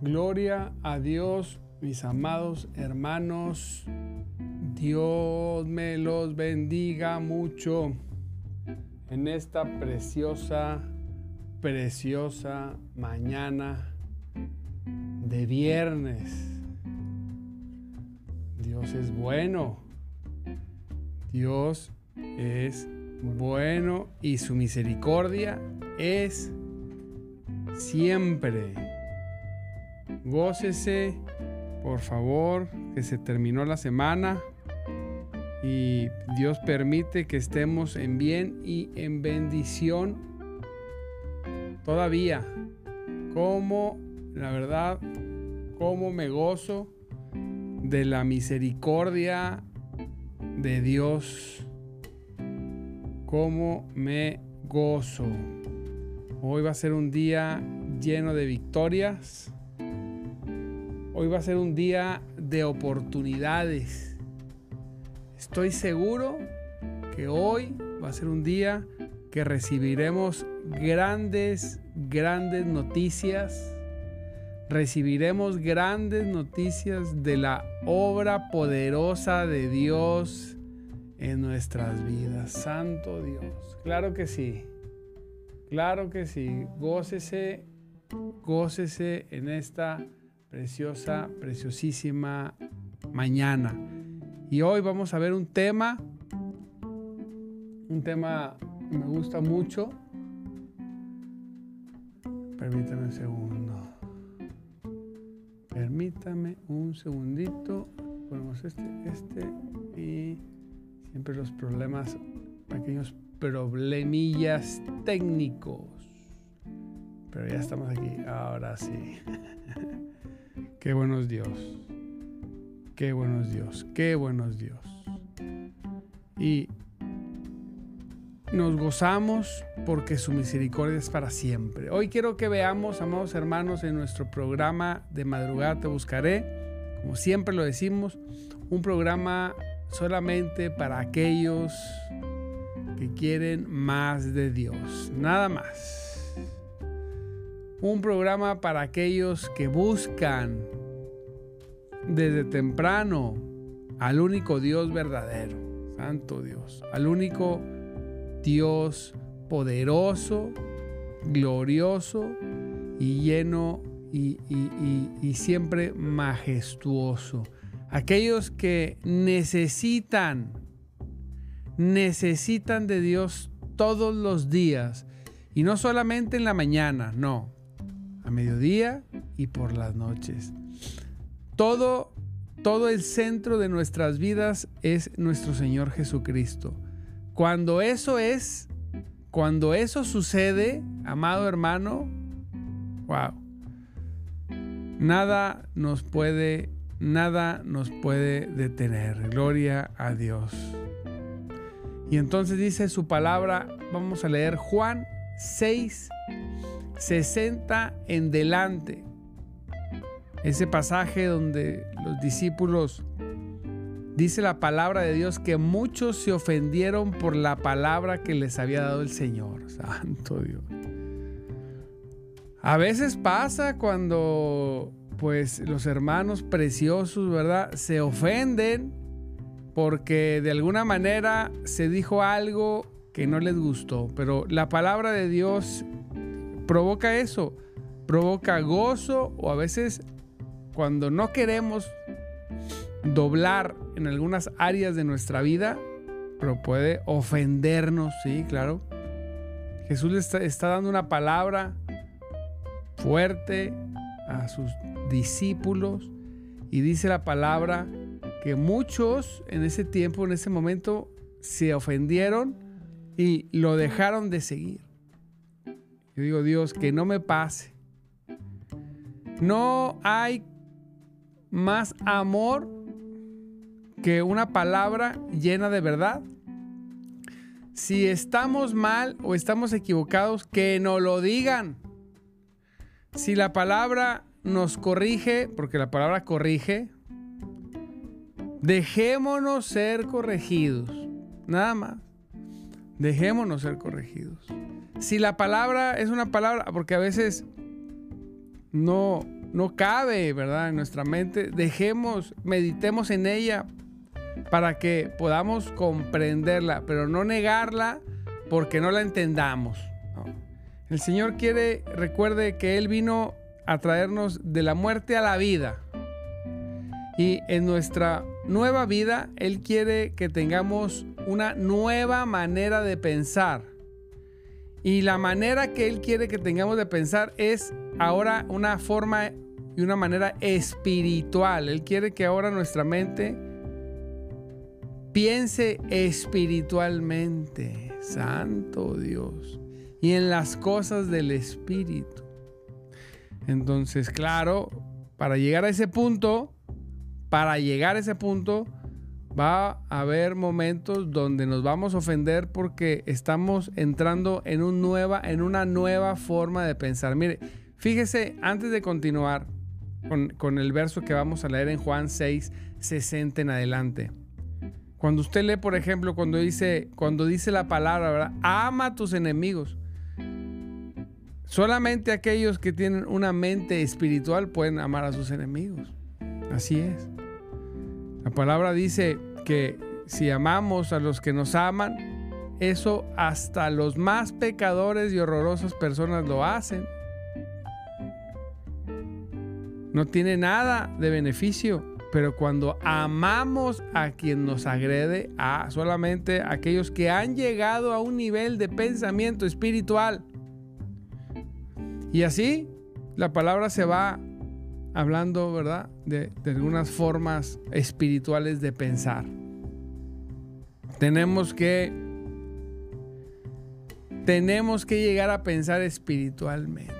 Gloria a Dios, mis amados hermanos. Dios me los bendiga mucho en esta preciosa, preciosa mañana de viernes. Dios es bueno. Dios es bueno y su misericordia es siempre. Gócese, por favor, que se terminó la semana y Dios permite que estemos en bien y en bendición todavía. Como, la verdad, como me gozo de la misericordia de Dios. Como me gozo. Hoy va a ser un día lleno de victorias Hoy va a ser un día de oportunidades. Estoy seguro que hoy va a ser un día que recibiremos grandes, grandes noticias. Recibiremos grandes noticias de la obra poderosa de Dios en nuestras vidas. Santo Dios. Claro que sí. Claro que sí. Gócese, gócese en esta preciosa, preciosísima mañana. Y hoy vamos a ver un tema, un tema que me gusta mucho. Permítame un segundo. Permítame un segundito. Ponemos este, este y siempre los problemas, pequeños problemillas técnicos. Pero ya estamos aquí, ahora sí. Qué buenos Dios. Qué buenos Dios. Qué buenos Dios. Y nos gozamos porque su misericordia es para siempre. Hoy quiero que veamos, amados hermanos, en nuestro programa de madrugada te buscaré, como siempre lo decimos, un programa solamente para aquellos que quieren más de Dios, nada más un programa para aquellos que buscan desde temprano al único Dios verdadero, Santo Dios, al único Dios poderoso, glorioso y lleno y, y, siempre majestuoso. Aquellos que necesitan, necesitan de Dios todos los días. Y no solamente en la mañana, no. A mediodía y por las noches. Todo, todo el centro de nuestras vidas es nuestro Señor Jesucristo. Cuando eso es, cuando eso sucede, amado hermano, wow. Nada nos puede nada nos puede detener. Gloria a Dios. Y entonces dice su palabra, vamos a leer Juan 6, 60 en delante. Ese pasaje donde los discípulos, dice la palabra de Dios, que muchos se ofendieron por la palabra que les había dado el Señor. Santo Dios. A veces pasa cuando pues los hermanos preciosos, ¿verdad? Se ofenden porque de alguna manera se dijo algo que no les gustó. Pero la palabra de Dios provoca eso, provoca gozo o a veces cuando no queremos doblar en algunas áreas de nuestra vida, pero puede ofendernos, sí, claro. Jesús le está, está dando una palabra fuerte a sus discípulos y dice la palabra que muchos en ese tiempo, en ese momento, se ofendieron y lo dejaron de seguir. Yo digo, Dios, que no me pase. No hay más amor que una palabra llena de verdad. Si estamos mal o estamos equivocados, que nos lo digan. Si la palabra nos corrige, porque la palabra corrige, dejémonos ser corregidos. Nada más. Dejémonos ser corregidos. Si la palabra es una palabra, porque a veces no, no cabe, ¿verdad? En nuestra mente, dejemos, meditemos en ella para que podamos comprenderla, pero no negarla porque no la entendamos. El Señor quiere, recuerde que Él vino a traernos de la muerte a la vida. Y en nuestra nueva vida, Él quiere que tengamos una nueva manera de pensar. Y la manera que Él quiere que tengamos de pensar es ahora una forma y una manera espiritual. Él quiere que ahora nuestra mente piense espiritualmente. Santo Dios. Y en las cosas del Espíritu. Entonces, claro, para llegar a ese punto, para llegar a ese punto, va a haber momentos donde nos vamos a ofender porque estamos entrando en, nueva, en una nueva forma de pensar. Mire, fíjese, antes de continuar con, con, el verso que vamos a leer en Juan 6, 60 en adelante. Cuando usted lee, por ejemplo, cuando dice, cuando dice la palabra, ¿verdad? Ama a tus enemigos. Solamente aquellos que tienen una mente espiritual pueden amar a sus enemigos. Así es. La palabra dice que si amamos a los que nos aman, eso hasta los más pecadores y horrorosas personas lo hacen. No tiene nada de beneficio, pero cuando amamos a quien nos agrede, a solamente aquellos que han llegado a un nivel de pensamiento espiritual, y así la palabra se va hablando, ¿verdad? De, algunas formas espirituales de pensar. Tenemos que tenemos que llegar a pensar espiritualmente.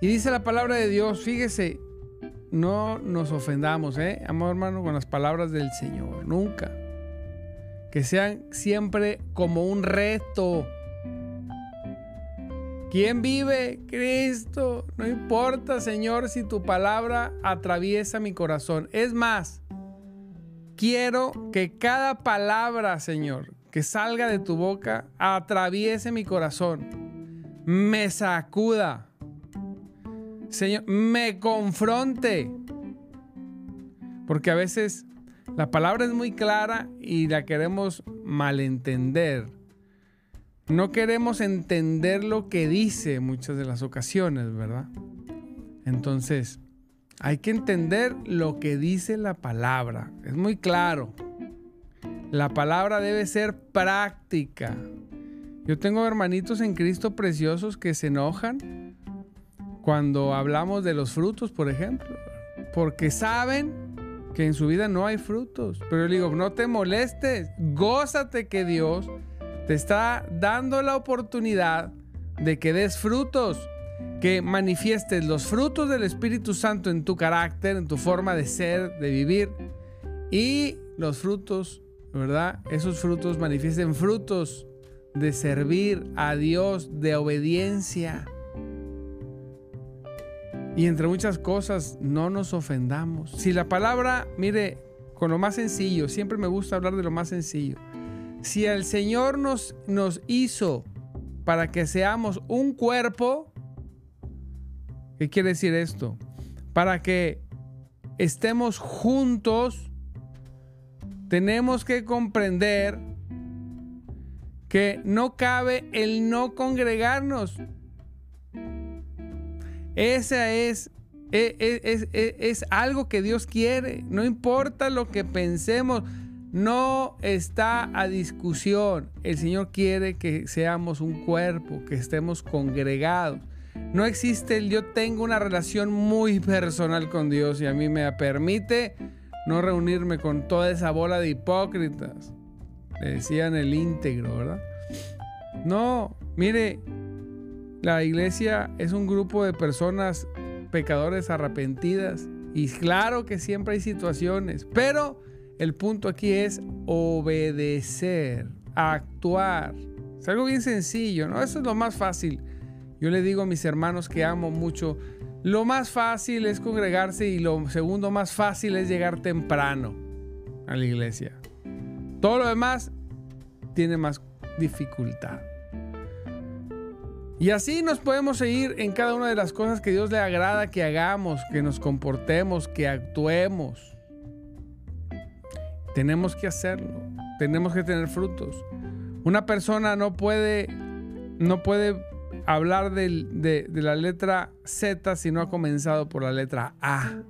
Y dice la palabra de Dios, fíjese, no nos ofendamos, ¿eh? Amor hermano, con las palabras del Señor, nunca. Que sean siempre como un reto ¿Quién vive? Cristo. No importa, Señor, si tu palabra atraviesa mi corazón. Es más, quiero que cada palabra, Señor, que salga de tu boca, atraviese mi corazón. Me sacuda. Señor, me confronte. Porque a veces la palabra es muy clara y la queremos malentender. No queremos entender lo que dice muchas de las ocasiones, ¿verdad? Entonces, hay que entender lo que dice la palabra. Es muy claro. La palabra debe ser práctica. Yo tengo hermanitos en Cristo preciosos que se enojan cuando hablamos de los frutos, por ejemplo, porque saben que en su vida no hay frutos. Pero yo digo, no te molestes, gózate que Dios te está dando la oportunidad de que des frutos, que manifiestes los frutos del Espíritu Santo en tu carácter, en tu forma de ser, de vivir, y los frutos, ¿verdad? Esos frutos manifiesten frutos de servir a Dios, de obediencia. Y entre muchas cosas, no nos ofendamos. Si la palabra, mire, con lo más sencillo, siempre me gusta hablar de lo más sencillo. Si el Señor nos, nos hizo para que seamos un cuerpo, ¿qué quiere decir esto? Para que estemos juntos, tenemos que comprender que no cabe el no congregarnos. Esa es, e, e, es, es, algo que Dios quiere. No importa lo que pensemos, no está a discusión. El Señor quiere que seamos un cuerpo, que estemos congregados. No existe el yo tengo una relación muy personal con Dios y a mí me permite no reunirme con toda esa bola de hipócritas. Le decían el íntegro, ¿verdad? No, mire, la iglesia es un grupo de personas pecadores arrepentidas y claro que siempre hay situaciones, pero el punto aquí es obedecer, actuar. Es algo bien sencillo, ¿no? Eso es lo más fácil. Yo le digo a mis hermanos que amo mucho, lo más fácil es congregarse y lo segundo más fácil es llegar temprano a la iglesia. Todo lo demás tiene más dificultad. Y así nos podemos seguir en cada una de las cosas que Dios le agrada que hagamos, que nos comportemos, que actuemos. Tenemos que hacerlo. Tenemos que tener frutos. Una persona no puede, no puede hablar de, de la letra Z si no ha comenzado por la letra A.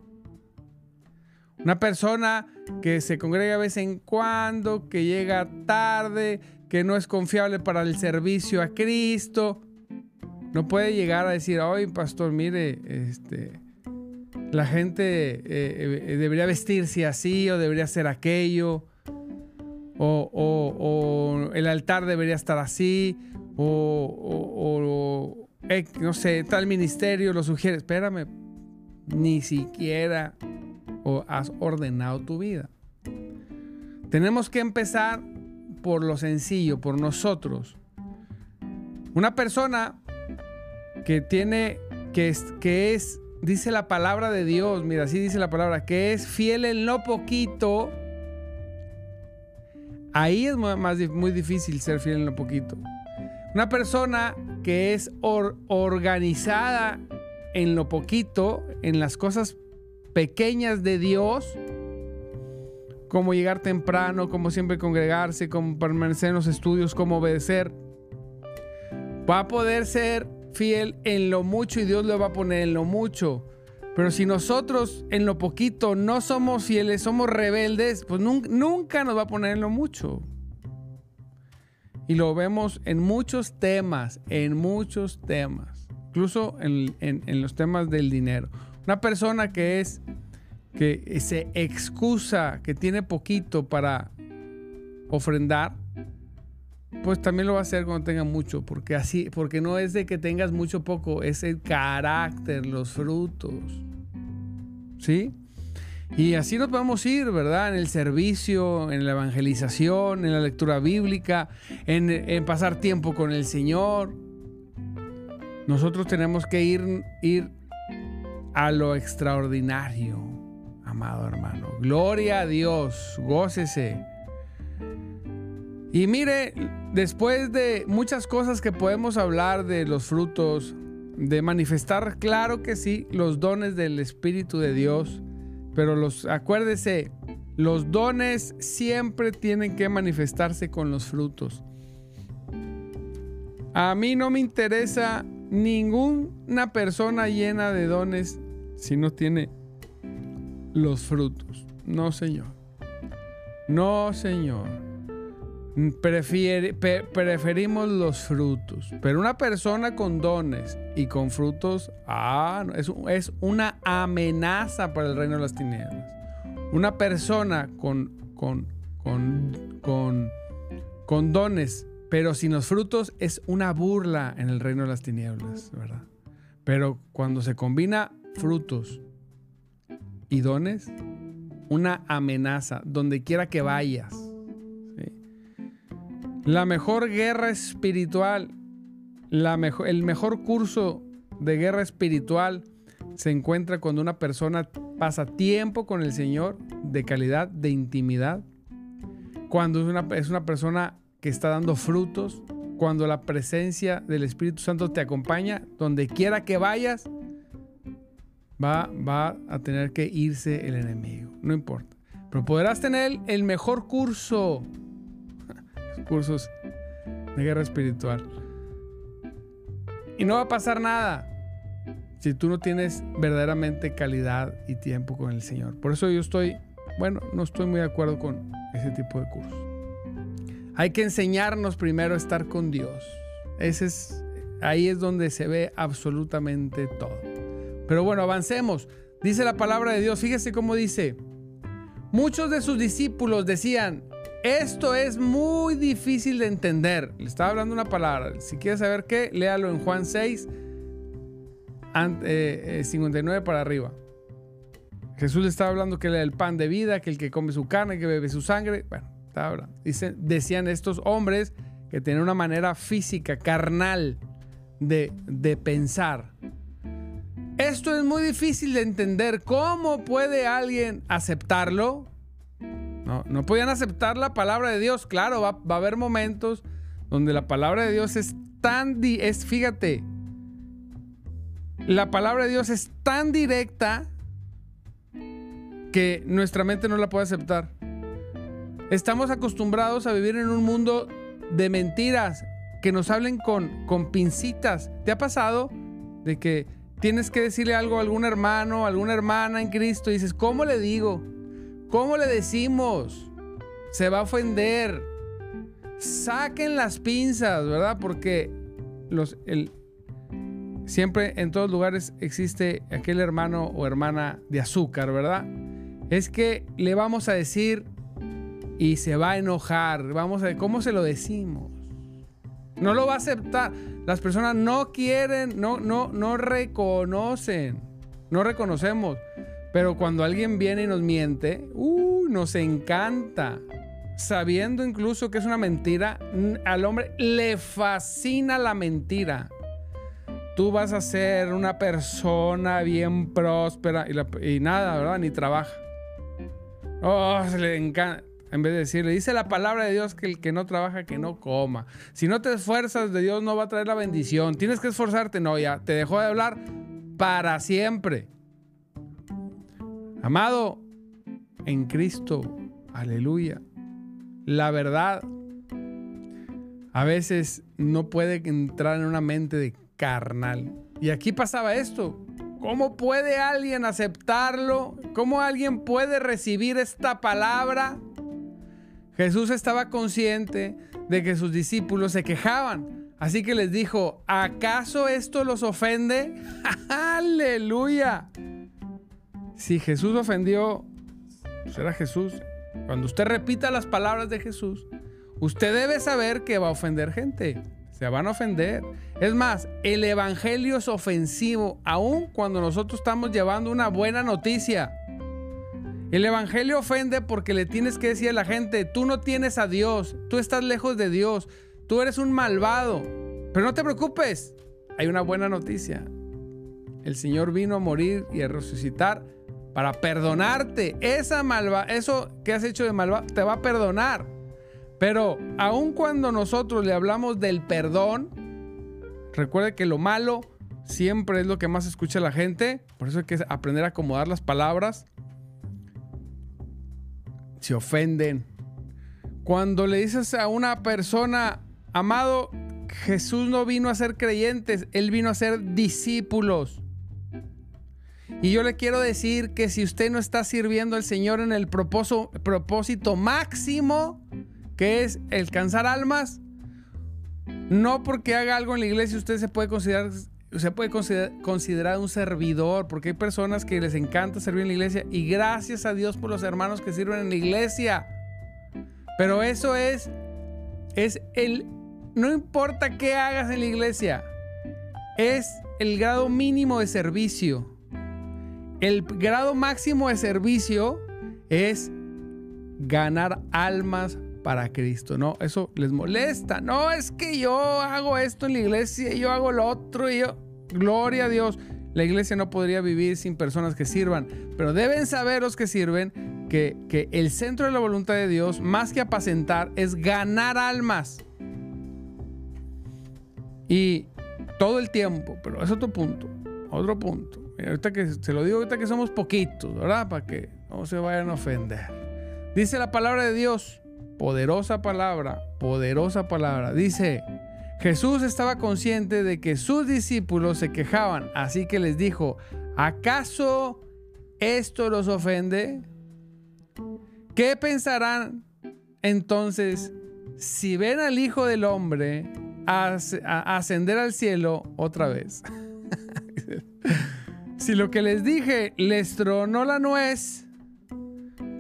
Una persona que se congrega de vez en cuando, que llega tarde, que no es confiable para el servicio a Cristo, no puede llegar a decir, ay, pastor, mire, este, la gente eh, eh, debería vestirse así o debería hacer aquello, o, el altar debería estar así, o, eh, no sé, tal ministerio lo sugiere. Espérame, ni siquiera has ordenado tu vida. Tenemos que empezar por lo sencillo, por nosotros. Una persona que tiene, que es, que es, dice la palabra de Dios, mira, así dice la palabra, que es fiel en lo poquito. Ahí es más, muy difícil ser fiel en lo poquito. Una persona que es organizada en lo poquito, en las cosas pequeñas de Dios, como llegar temprano, como siempre congregarse, como permanecer en los estudios, como obedecer, va a poder ser fiel en lo mucho y Dios lo va a poner en lo mucho. Pero si nosotros en lo poquito no somos fieles, somos rebeldes, pues nunca nos va a poner en lo mucho. Y lo vemos en muchos temas, en muchos temas, incluso en, en los temas del dinero. Una persona que es, que se excusa, que tiene poquito para ofrendar, pues también lo va a hacer cuando tenga mucho, porque así, porque no es de que tengas mucho o poco, es el carácter, los frutos. ¿Sí? Y así nos a ir, ¿verdad? En el servicio, en la evangelización, en la lectura bíblica, en, en pasar tiempo con el Señor. Nosotros tenemos que ir, ir a lo extraordinario, amado hermano. Gloria a Dios, gócese. Y mire, después de muchas cosas que podemos hablar de los frutos, de manifestar, claro que sí, los dones del Espíritu de Dios, pero los, acuérdese, los dones siempre tienen que manifestarse con los frutos. A mí no me interesa ninguna persona llena de dones si no tiene los frutos. No, Señor. No, Señor. Preferimos los frutos. Pero una persona con dones y con frutos, ah, es, es una amenaza para el reino de las tinieblas. Una persona con dones, pero sin los frutos, es una burla en el reino de las tinieblas, ¿verdad? Pero cuando se combina frutos y dones, una amenaza donde quiera que vayas. La mejor guerra espiritual, la mejor, el mejor curso de guerra espiritual se encuentra cuando una persona pasa tiempo con el Señor de calidad, de intimidad. Cuando es una, es una persona que está dando frutos, cuando la presencia del Espíritu Santo te acompaña, donde quiera que vayas, va, va a tener que irse el enemigo. No importa. Pero podrás tener el mejor curso, cursos de guerra espiritual. Y no va a pasar nada si tú no tienes verdaderamente calidad y tiempo con el Señor. Por eso yo estoy, bueno, no estoy muy de acuerdo con ese tipo de cursos. Hay que enseñarnos primero a estar con Dios. Ese es, ahí es donde se ve absolutamente todo. Pero bueno, avancemos. Dice la palabra de Dios, fíjese cómo dice. Muchos de sus discípulos decían, esto es muy difícil de entender. Le estaba hablando una palabra. Si quieres saber qué, léalo en Juan 6, 59 para arriba. Jesús le estaba hablando que era el pan de vida, que el que come su carne, que bebe su sangre. Bueno, estaba hablando. decían estos hombres que tienen una manera física, carnal, de, de pensar. Esto es muy difícil de entender. ¿Cómo puede alguien aceptarlo? No, no podían aceptar la palabra de Dios. Claro, va, a haber momentos donde la palabra de Dios es tan... Es, fíjate, la palabra de Dios es tan directa que nuestra mente no la puede aceptar. Estamos acostumbrados a vivir en un mundo de mentiras, que nos hablen con, con pincitas. ¿Te ha pasado de que tienes que decirle algo a algún hermano, a alguna hermana en Cristo y dices, ¿cómo le digo? ¿Cómo le decimos? Se va a ofender. Saquen las pinzas, ¿verdad? Porque los, Siempre en todos lugares existe aquel hermano o hermana de azúcar, ¿verdad? Es que le vamos a decir y se va a enojar. Vamos a cómo se lo decimos. No lo va a aceptar. Las personas no quieren, no, no, no reconocen. No reconocemos. Pero cuando alguien viene y nos miente, uh, nos encanta. Sabiendo incluso que es una mentira, al hombre le fascina la mentira tú vas a ser una persona bien próspera y, nada, ¿verdad? Ni trabaja. Oh, se le encanta. En vez de decirle, dice la palabra de Dios que el que no trabaja, que no coma. Si no te esfuerzas de Dios, no va a traer la bendición. Tienes que esforzarte. No, ya, te dejó de hablar para siempre. Amado, en Cristo, aleluya. La verdad a veces no puede entrar en una mente de carnal. Y aquí pasaba esto. ¿Cómo puede alguien aceptarlo? ¿Cómo alguien puede recibir esta palabra? Jesús estaba consciente de que sus discípulos se quejaban. Así que les dijo, ¿acaso esto los ofende? Aleluya. Si Jesús ofendió, será pues Jesús. Cuando usted repita las palabras de Jesús, usted debe saber que va a ofender gente. Se van a ofender. Es más, el Evangelio es ofensivo aun cuando nosotros estamos llevando una buena noticia. El Evangelio ofende porque le tienes que decir a la gente, tú no tienes a Dios, tú estás lejos de Dios, tú eres un malvado. Pero no te preocupes, hay una buena noticia. El Señor vino a morir y a resucitar para perdonarte. Esa malva, eso que has hecho de malvado, te va a perdonar. Pero aun cuando nosotros le hablamos del perdón, recuerde que lo malo siempre es lo que más escucha la gente. Por eso hay que aprender a acomodar las palabras. Se ofenden. Cuando le dices a una persona, amado, Jesús no vino a ser creyentes, Él vino a ser discípulos. Y yo le quiero decir que si usted no está sirviendo al Señor en el propósito, máximo, que es alcanzar almas, no porque haga algo en la iglesia usted se puede considerar se puede considerar, un servidor, porque hay personas que les encanta servir en la iglesia y gracias a Dios por los hermanos que sirven en la iglesia. Pero eso es, es el, no importa qué hagas en la iglesia, es el grado mínimo de servicio. El grado máximo de servicio es ganar almas para Cristo. No, eso les molesta. No, es que yo hago esto en la iglesia y yo hago lo otro y yo... Gloria a Dios. La iglesia no podría vivir sin personas que sirvan, pero deben saber los que sirven que, que el centro de la voluntad de Dios, más que apacentar, es ganar almas. Y todo el tiempo, pero es otro punto, otro punto. Ahorita que se lo digo ahorita que somos poquitos, ¿verdad? Para que no se vayan a ofender. Dice la palabra de Dios, poderosa palabra, poderosa palabra. Dice, Jesús estaba consciente de que sus discípulos se quejaban, así que les dijo, ¿acaso esto los ofende? ¿Qué pensarán entonces si ven al Hijo del Hombre ascender al cielo otra vez? si lo que les dije les tronó la nuez,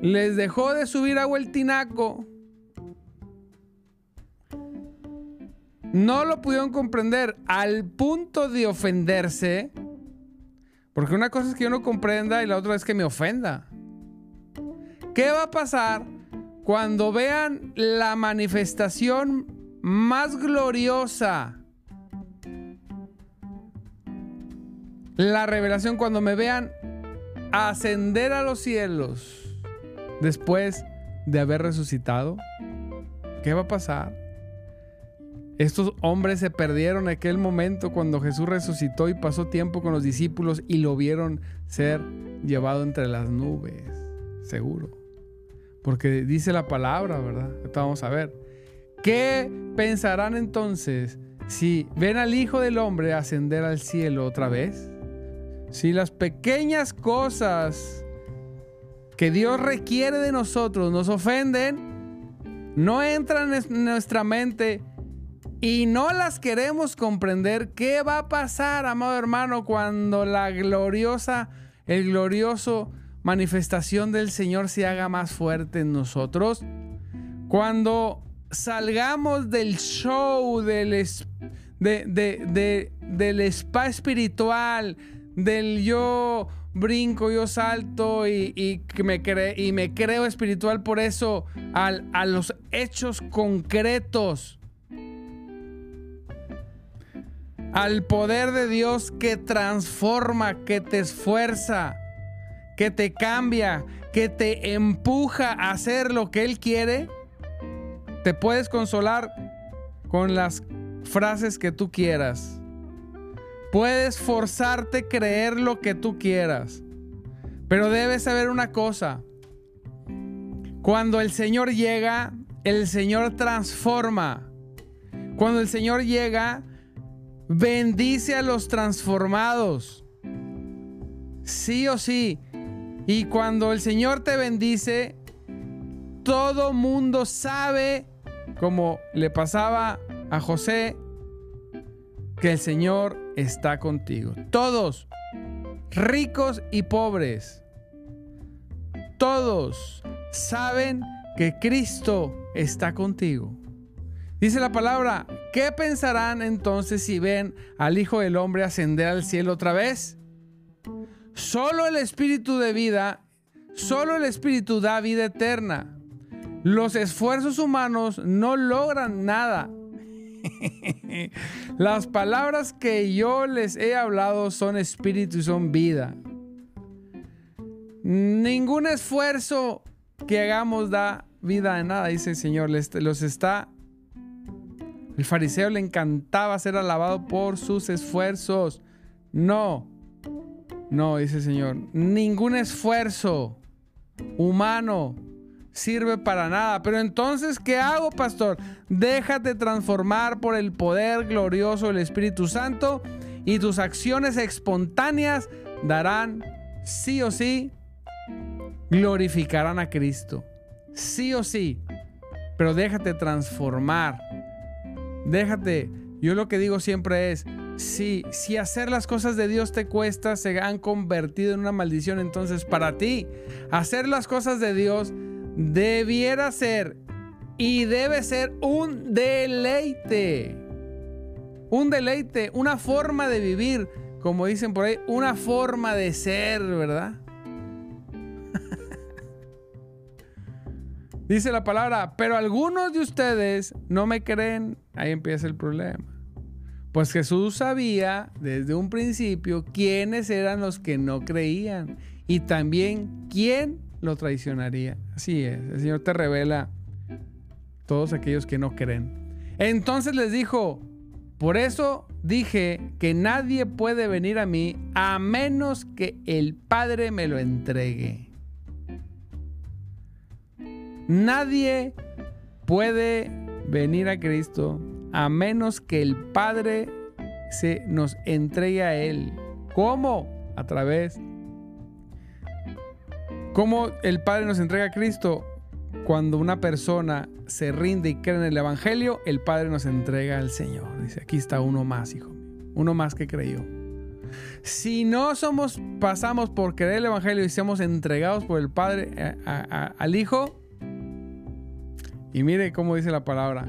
les dejó de subir agua el tinaco, no lo pudieron comprender al punto de ofenderse. Porque una cosa es que yo no comprenda y la otra es que me ofenda. ¿Qué va a pasar cuando vean la manifestación más gloriosa? La revelación cuando me vean ascender a los cielos después de haber resucitado. ¿Qué va a pasar? Estos hombres se perdieron aquel momento cuando Jesús resucitó y pasó tiempo con los discípulos y lo vieron ser llevado entre las nubes, seguro. Porque dice la palabra, ¿verdad? Vamos a ver. ¿Qué pensarán entonces si ven al Hijo del Hombre ascender al cielo otra vez? Si las pequeñas cosas que Dios requiere de nosotros nos ofenden, no entran en nuestra mente y no las queremos comprender, ¿qué va a pasar, amado hermano, cuando la gloriosa, el glorioso manifestación del Señor se haga más fuerte en nosotros? Cuando salgamos del show, del, del spa espiritual, del yo brinco, yo salto y, me, me creo espiritual por eso, a los hechos concretos al poder de Dios que transforma, que te esfuerza, que te cambia, que te empuja a hacer lo que Él quiere, te puedes consolar con las frases que tú quieras. Puedes forzarte a creer lo que tú quieras. Pero debes saber una cosa. Cuando el Señor llega, el Señor transforma. Cuando el Señor llega, Bendice a los transformados. Sí o sí. Y cuando el Señor te bendice, todo mundo sabe, como le pasaba a José, que el Señor está contigo. Todos, ricos y pobres, todos saben que Cristo está contigo. Dice la palabra, ¿qué pensarán entonces si ven al Hijo del Hombre ascender al cielo otra vez? Solo el Espíritu de vida, solo el Espíritu da vida eterna. Los esfuerzos humanos no logran nada. Las palabras que yo les he hablado son espíritu y son vida. Ningún esfuerzo que hagamos da vida de nada, dice el Señor. los está el fariseo le encantaba ser alabado por sus esfuerzos. No, no, dice el Señor, ningún esfuerzo humano sirve para nada. Pero entonces, ¿qué hago, pastor? Déjate transformar por el poder glorioso del Espíritu Santo y tus acciones espontáneas darán, sí o sí, glorificarán a Cristo. Sí o sí. pero déjate transformar. Déjate. Yo lo que digo siempre es, si, si hacer las cosas de Dios te cuesta, se han convertido en una maldición, entonces para ti, hacer las cosas de Dios debiera ser y debe ser un deleite. Un deleite, una forma de vivir, como dicen por ahí, una forma de ser, ¿verdad? Dice la palabra, pero algunos de ustedes no me creen. Ahí empieza el problema. Pues Jesús sabía desde un principio quiénes eran los que no creían y también quién lo traicionaría. Así es, el Señor te revela todos aquellos que no creen. Entonces les dijo, por eso dije que nadie puede venir a mí a menos que el Padre me lo entregue. Nadie puede venir a Cristo a menos que el Padre se nos entregue a Él. ¿Cómo? A través. ¿Cómo el Padre nos entrega a Cristo? Cuando una persona se rinde y cree en el Evangelio, el Padre nos entrega al Señor. Dice, aquí está uno más, hijo Uno más que creyó. Si no somos, pasamos por creer el Evangelio y seamos entregados por el Padre eh, al Hijo, y mire cómo dice la palabra.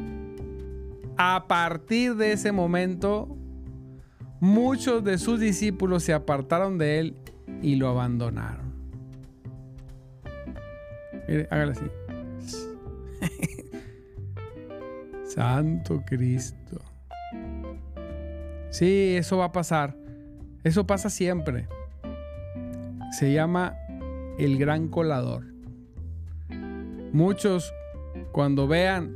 A partir de ese momento, muchos de sus discípulos se apartaron de él y lo abandonaron. Mire, hágale así. Santo Cristo. Sí, eso va a pasar. Eso pasa siempre. Se llama el gran colador. Muchos cuando vean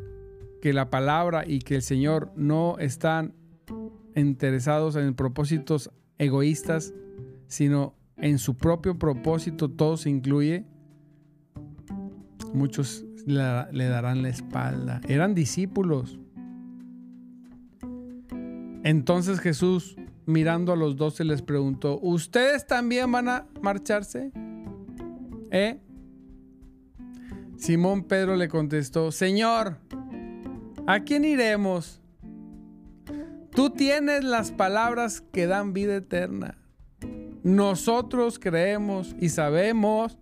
que la palabra y que el Señor no están interesados en propósitos egoístas, sino en su propio propósito, todo se incluye, muchos le, darán la espalda. Eran discípulos. Entonces Jesús, mirando a los doce, les preguntó, ¿ustedes también van a marcharse? ¿Eh? Simón Pedro le contestó, Señor, ¿a quién iremos? Tú tienes las palabras que dan vida eterna. Nosotros creemos y sabemos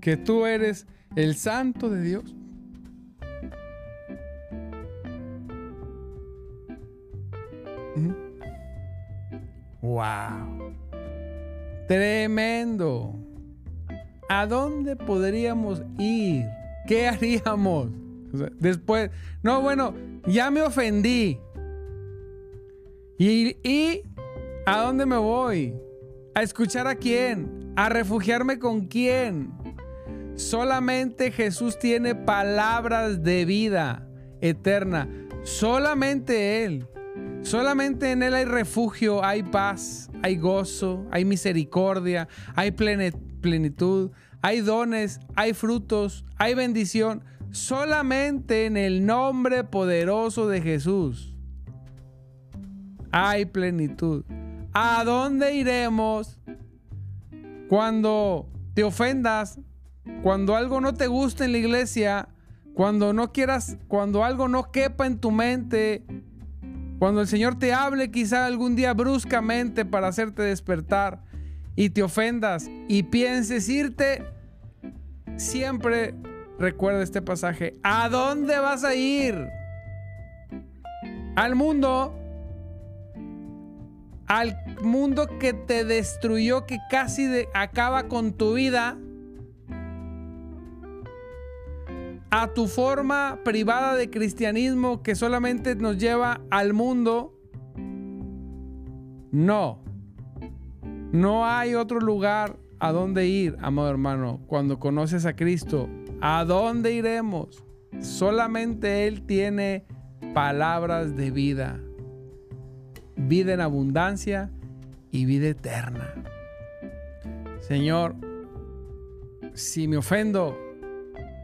que tú eres el santo de Dios. Wow. Tremendo. ¿A dónde podríamos ir? ¿Qué haríamos? después, no, bueno, ya me ofendí. ¿Y, ¿Y a dónde me voy? ¿A escuchar a quién? ¿A refugiarme con quién? Solamente Jesús tiene palabras de vida eterna. Solamente Él. Solamente en Él hay refugio, hay paz, hay gozo, hay misericordia, hay plenitud, hay dones, hay frutos, hay bendición, solamente en el nombre poderoso de Jesús. Hay plenitud. ¿A dónde iremos cuando te ofendas? Cuando algo no te guste en la iglesia, cuando no quieras, cuando algo no quepa en tu mente, cuando el Señor te hable quizá algún día bruscamente para hacerte despertar y te ofendas y pienses irte, siempre recuerda este pasaje. ¿A dónde vas a ir? Al mundo. Al mundo que te destruyó, que casi acaba con tu vida. A tu forma privada de cristianismo que solamente nos lleva al mundo. No. No hay otro lugar a dónde ir, amado hermano, cuando conoces a Cristo. ¿A dónde iremos? Solamente Él tiene palabras de vida. Vida en abundancia y vida eterna. Señor, si me ofendo,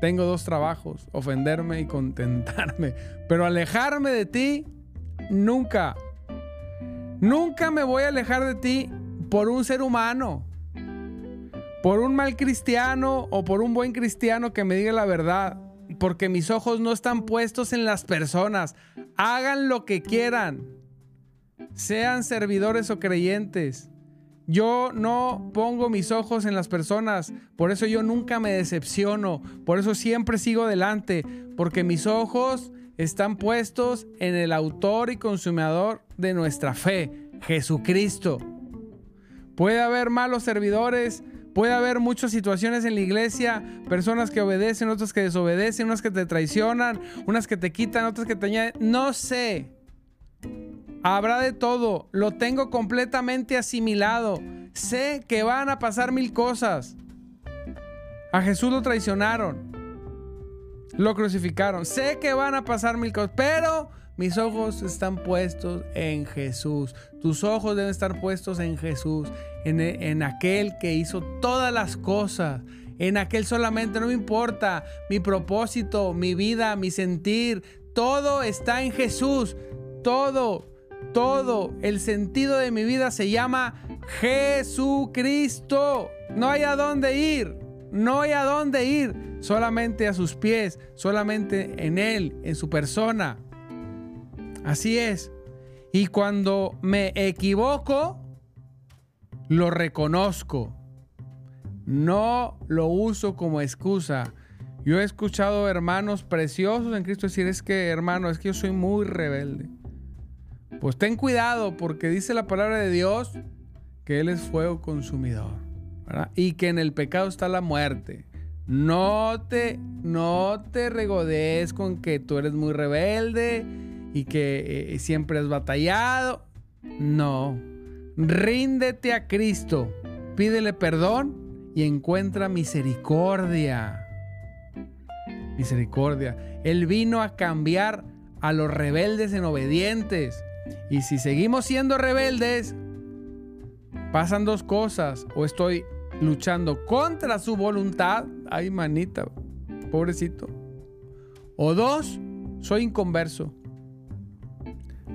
tengo dos trabajos, ofenderme y contentarme. Pero alejarme de ti, nunca. Nunca me voy a alejar de ti por un ser humano, por un mal cristiano o por un buen cristiano que me diga la verdad. porque mis ojos no están puestos en las personas. Hagan lo que quieran. Sean servidores o creyentes. Yo no pongo mis ojos en las personas, por eso yo nunca me decepciono, por eso siempre sigo adelante, porque mis ojos están puestos en el autor y consumador de nuestra fe, Jesucristo. Puede haber malos servidores, puede haber muchas situaciones en la iglesia, personas que obedecen, otras que desobedecen, unas que te traicionan, unas que te quitan, otras que te añaden, no sé. Habrá de todo, lo tengo completamente asimilado. Sé que van a pasar mil cosas. A Jesús lo traicionaron. Lo crucificaron. Sé que van a pasar mil cosas, pero mis ojos están puestos en Jesús. Tus ojos deben estar puestos en Jesús, en, en aquel que hizo todas las cosas. En aquel solamente, no me importa mi propósito, mi vida, mi sentir. Todo está en Jesús. Todo todo el sentido de mi vida se llama Jesucristo. No hay a dónde ir, no hay a dónde ir, solamente a sus pies, solamente en Él, en su persona. Así es. Y cuando me equivoco, lo reconozco. No lo uso como excusa. Yo he escuchado hermanos preciosos en Cristo decir, es que hermano, es que yo soy muy rebelde. Pues ten cuidado porque dice la palabra de Dios que Él es fuego consumidor. Y que en el pecado está la muerte. No te, no te regodees con que tú eres muy rebelde y que eh, siempre has batallado. No. Ríndete a Cristo. Pídele perdón y encuentra misericordia. Misericordia. Él vino a cambiar a los rebeldes en obedientes. Y si seguimos siendo rebeldes, pasan dos cosas. O estoy luchando contra su voluntad. Ay, manita, pobrecito. O dos, soy inconverso.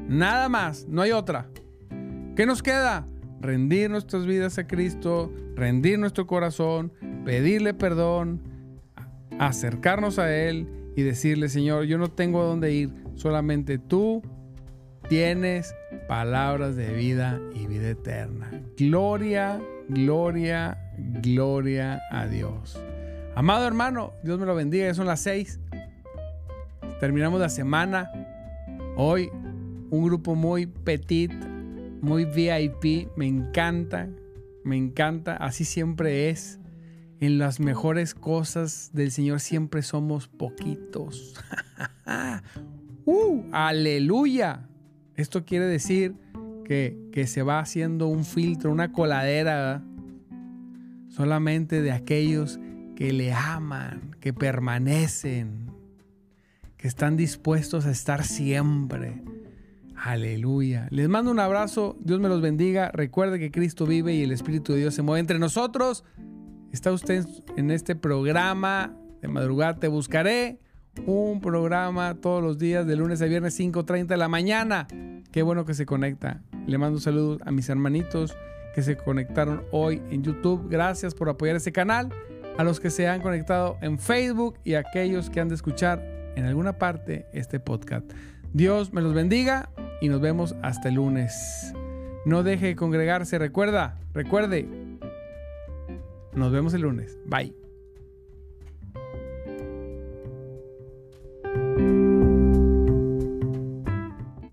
Nada más, no hay otra. ¿Qué nos queda? Rendir nuestras vidas a Cristo, rendir nuestro corazón, pedirle perdón, acercarnos a Él y decirle, Señor, yo no tengo a dónde ir, solamente tú tienes palabras de vida y vida eterna. Gloria, gloria, gloria a Dios. Amado hermano, Dios me lo bendiga, ya son las seis. Terminamos la semana. Hoy un grupo muy petit, muy VIP. Me encanta, me encanta. Así siempre es. En las mejores cosas del Señor siempre somos poquitos. ¡Uh! ¡Aleluya! Esto quiere decir que, se va haciendo un filtro, una coladera solamente de aquellos que le aman, que permanecen, que están dispuestos a estar siempre. Aleluya. Les mando un abrazo. Dios me los bendiga. Recuerde que Cristo vive y el Espíritu de Dios se mueve entre nosotros. Está usted en este programa de madrugada. Te buscaré un programa todos los días de lunes a viernes 5.30 de la mañana. Qué bueno que se conecta. Le mando saludos a mis hermanitos que se conectaron hoy en YouTube. Gracias por apoyar este canal. A los que se han conectado en Facebook y a aquellos que han de escuchar en alguna parte este podcast. Dios me los bendiga y nos vemos hasta el lunes. No deje de congregarse. Recuerda, recuerde. Nos vemos el lunes. Bye.